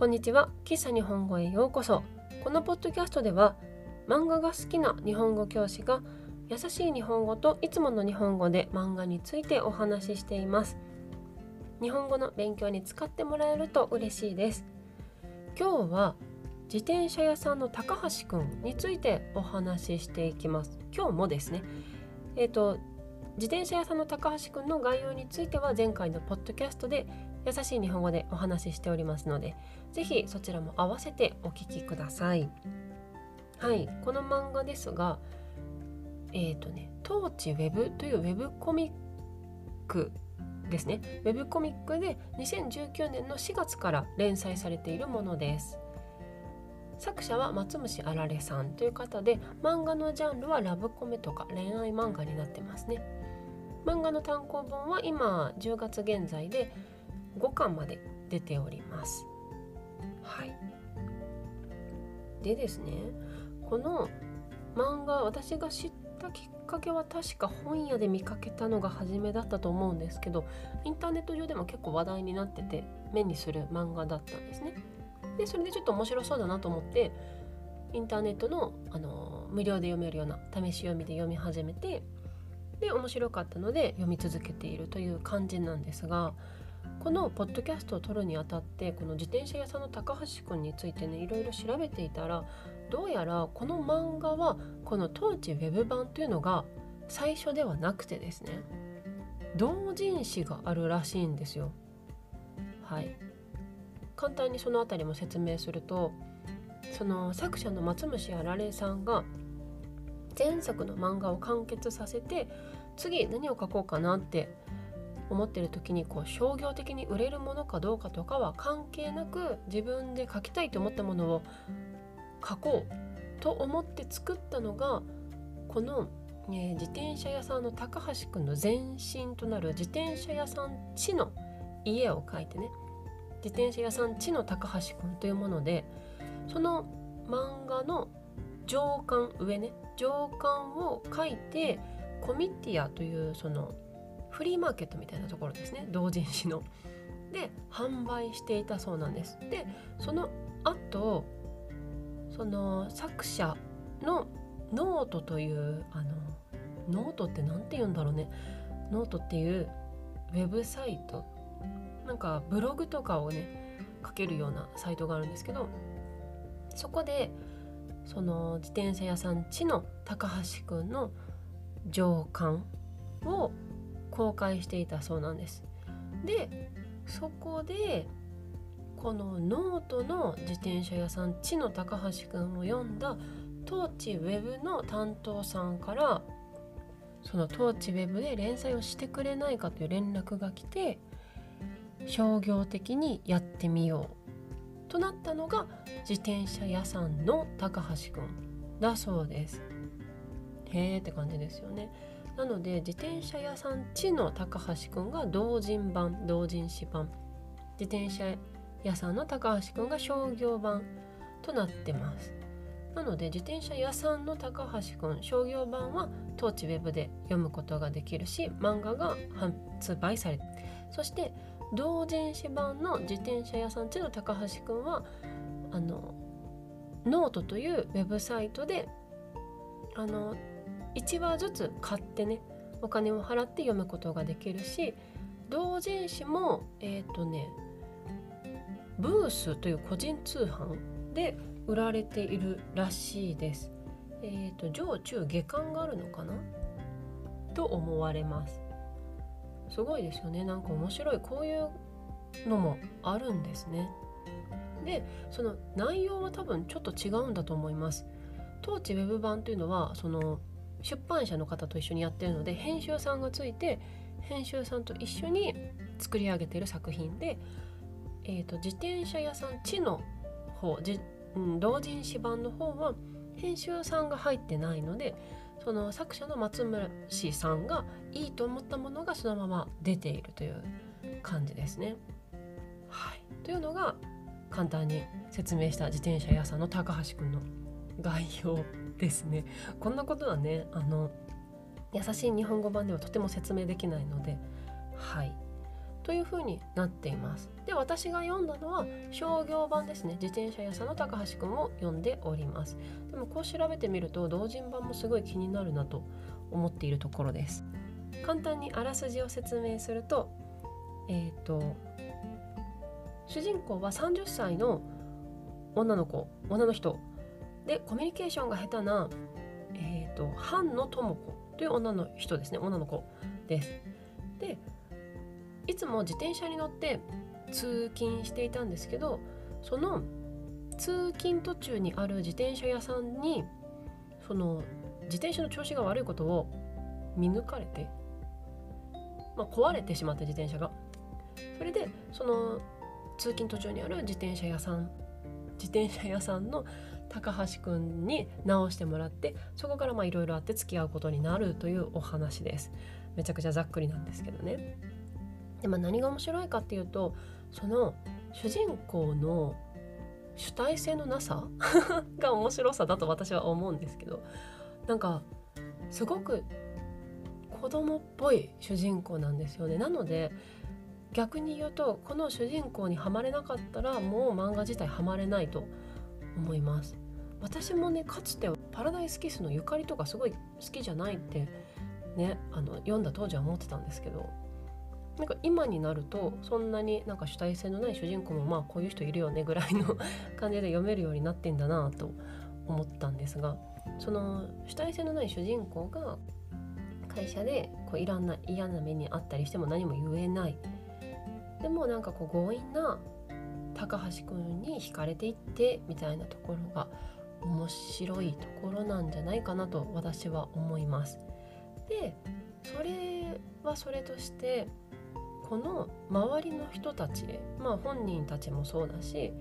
こんにちは。喫茶日本語へようこそ。このポッドキャストでは漫画が好きな日本語教師が優しい日本語といつもの日本語で漫画についてお話ししています。日本語の勉強に使ってもらえると嬉しいです。今日は自転車屋さんの高橋くんについてお話ししていきます。今日もですねえっ、ー、と自転車屋さんの高橋くんの概要については前回のポッドキャストで優しい日本語でお話ししておりますので是非そちらも合わせてお聞きください。はいこの漫画ですがえっ、ー、とねトーチウェブというウェブコミックですね。ウェブコミックで2019年の4月から連載されているものです。作者は松虫あられさんという方で漫画のジャンルはラブコメとか恋愛漫画になってますね。漫画の単行本は今10月現在で5巻まで出ております。はい。でですねこの漫画私が知ったきっかけは確か本屋で見かけたのが初めだったと思うんですけどインターネット上でも結構話題になってて目にする漫画だったんですね。でそれでちょっと面白そうだなと思ってインターネットの、あの無料で読めるような試し読みで読み始めてで面白かったので読み続けているという感じなんですがこのポッドキャストを撮るにあたってこの自転車屋さんの高橋くんについてねいろいろ調べていたらどうやらこの漫画はこの当時ウェブ版というのが最初ではなくてですね同人誌があるらしいんですよ。はい簡単にその辺りも説明するとその作者の松虫あられさんが前作の漫画を完結させて次何を書こうかなって思ってる時にこう商業的に売れるものかどうかとかは関係なく自分で書きたいと思ったものを書こうと思って作ったのがこの、え、自転車屋さんの高橋くんの前身となる自転車屋さん地の家を書いてね自転車屋さん地の高橋くんというものでその漫画の上巻上ね上巻を書いてコミティアというそのフリーマーケットみたいなところですね同人誌の。で販売していたそうなんです。でその後その作者のノートというあのノートって何て言うんだろうねノートっていうウェブサイトなんかブログとかをね書けるようなサイトがあるんですけどそこでその自転車屋さんちの高橋くんの上巻を公開していたそうなんです。でそこでこのノートの自転車屋さんちの高橋くんを読んだトーチウェブの担当さんからそのトーチウェブで連載をしてくれないかという連絡が来て商業的にやってみようとなったのが自転車屋さんの高橋くんだそうですへーって感じですよねなので自転車屋さんちの高橋くんが同人版同人誌版。自転車屋さんの高橋くんが商業版となってます。なので自転車屋さんの高橋くん商業版は当地ウェブで読むことができるし漫画が発売されてそして同人誌版の自転車屋さんちの高橋くんはあのノートというウェブサイトであの1話ずつ買ってねお金を払って読むことができるし同人誌もえっ、ー、とねブースという個人通販で売られているらしいです。えっ、ー、と上中下巻があるのかな？と思われます。すごいですよねなんか面白いこういうのもあるんですね。でその内容は多分ちょっと違うんだと思います。当地ウェブ版というのはその出版社の方と一緒にやってるので編集さんがついて編集さんと一緒に作り上げてる作品でえーと、自転車屋さん地の方じ、うん、同人誌版の方は編集さんが入ってないのでその作者の松村氏さんがいいと思ったものがそのまま出ているという感じですね。はい、というのが簡単に説明した自転車屋さんの高橋くんの概要ですね。こんなことはねあの優しい日本語版ではとても説明できないのではい。という風になっています。で私が読んだのは商業版ですね。自転車屋さんの高橋くんを読んでおります。でもこう調べてみると同人版もすごい気になるなと思っているところです。簡単にあらすじを説明するとえっ、ー、と主人公は30歳の女の子女の人でコミュニケーションが下手な、えーと、藩野智子という女の人ですね女の子です。でいつも自転車に乗って通勤していたんですけどその通勤途中にある自転車屋さんにその自転車の調子が悪いことを見抜かれて、まあ、壊れてしまった自転車がそれでその通勤途中にある自転車屋さん自転車屋さんの高橋くんに直してもらってそこからいろいろあって付き合うことになるというお話です。めちゃくちゃざっくりなんですけどね。で、まあ、何が面白いかっていうとその主人公の主体性のなさ？が面白さだと私は思うんですけどなんかすごく子供っぽい主人公なんですよね。なので逆に言うとこの主人公にはまれなかったらもう漫画自体はまれないと思います。私もねかつてパラダイスキスのゆかりとかすごい好きじゃないってねあの読んだ当時は思ってたんですけどなんか今になるとそんなになんか主体性のない主人公もまあこういう人いるよねぐらいの 感じで読めるようになってんだなと思ったんですがその主体性のない主人公が会社でこういろんな嫌な目にあったりしても何も言えない。でもなんかこう強引な高橋くんに惹かれていってみたいなところが面白いところなんじゃないかなと私は思います。でそれはそれとしてこの周りの人たちまあ本人たちもそうだし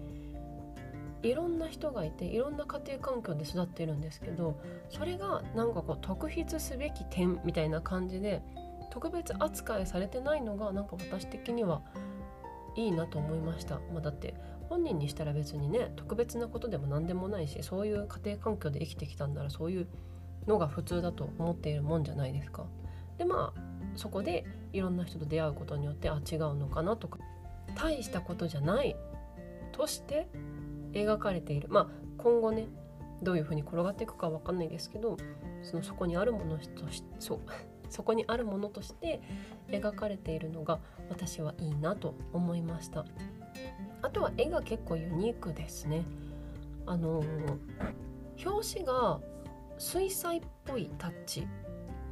いろんな人がいていろんな家庭環境で育ってるんですけどそれがなんかこう特筆すべき点みたいな感じで特別扱いされてないのがなんか私的にはいいなと思いました、まあ、だって本人にしたら別にね特別なことでも何でもないしそういう家庭環境で生きてきたんならそういうのが普通だと思っているもんじゃないですか。でまあそこでいろんな人と出会うことによってあ違うのかなとか大したことじゃないとして描かれているまあ今後ねどういうふうに転がっていくかわかんないですけどそのそこにあるものとしそうそこにあるものとして描かれているのが私はいいなと思いました。あとは絵が結構ユニークですね。あの表紙が水彩っぽいタッチ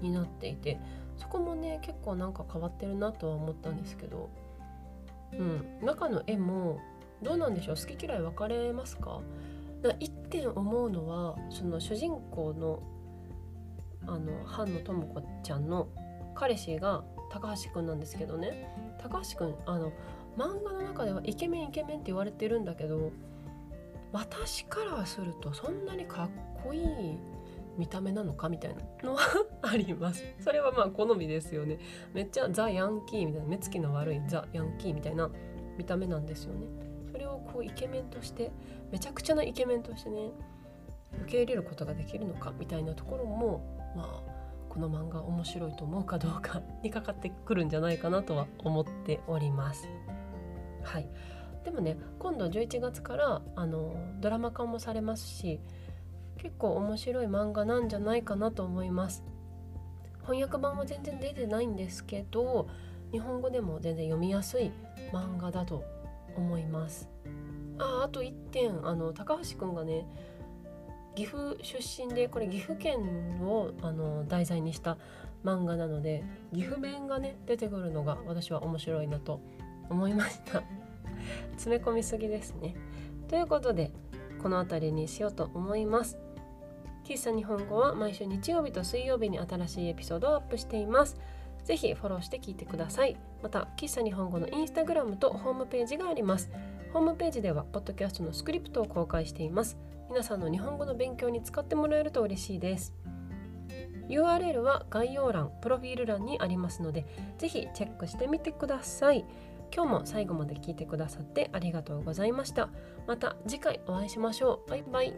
になっていてそこもね結構なんか変わってるなとは思ったんですけどうん中の絵もどうなんでしょう好き嫌い分かれますか？一点思うのはその主人公のあの藩野智子ちゃんの彼氏が高橋くんなんですけどね。高橋くんあの漫画の中ではイケメンイケメンって言われてるんだけど私からするとそんなにかっこいい見た目なのか？みたいなのは あります。それはまあ好みですよね。めっちゃザ・ヤンキーみたいな目つきの悪いザ・ヤンキーみたいな見た目なんですよね。それをこうイケメンとしてめちゃくちゃなイケメンとしてね受け入れることができるのか？みたいなところもまあこの漫画面白いと思うかどうか にかかってくるんじゃないかなとは思っております。はい、でもね今度11月からあのドラマ化もされますし結構面白い漫画なんじゃないかなと思います。翻訳版は全然出てないんですけど日本語でも全然読みやすい漫画だと思います。ああと1点あの高橋くんがね岐阜出身でこれ岐阜県をあの題材にした漫画なので岐阜弁がね出てくるのが私は面白いなと思いました。詰め込みすぎですね。ということでこの辺りにしようと思います。喫茶日本語は毎週日曜日と水曜日に新しいエピソードをアップしています。ぜひフォローして聞いてください。また喫茶日本語のインスタグラムとホームページがあります。ホームページではポッドキャストのスクリプトを公開しています。皆さんの日本語の勉強に使ってもらえると嬉しいです。URL は概要欄プロフィール欄にありますのでぜひチェックしてみてください。今日も最後まで聞いてくださってありがとうございました。また次回お会いしましょう。バイバイ。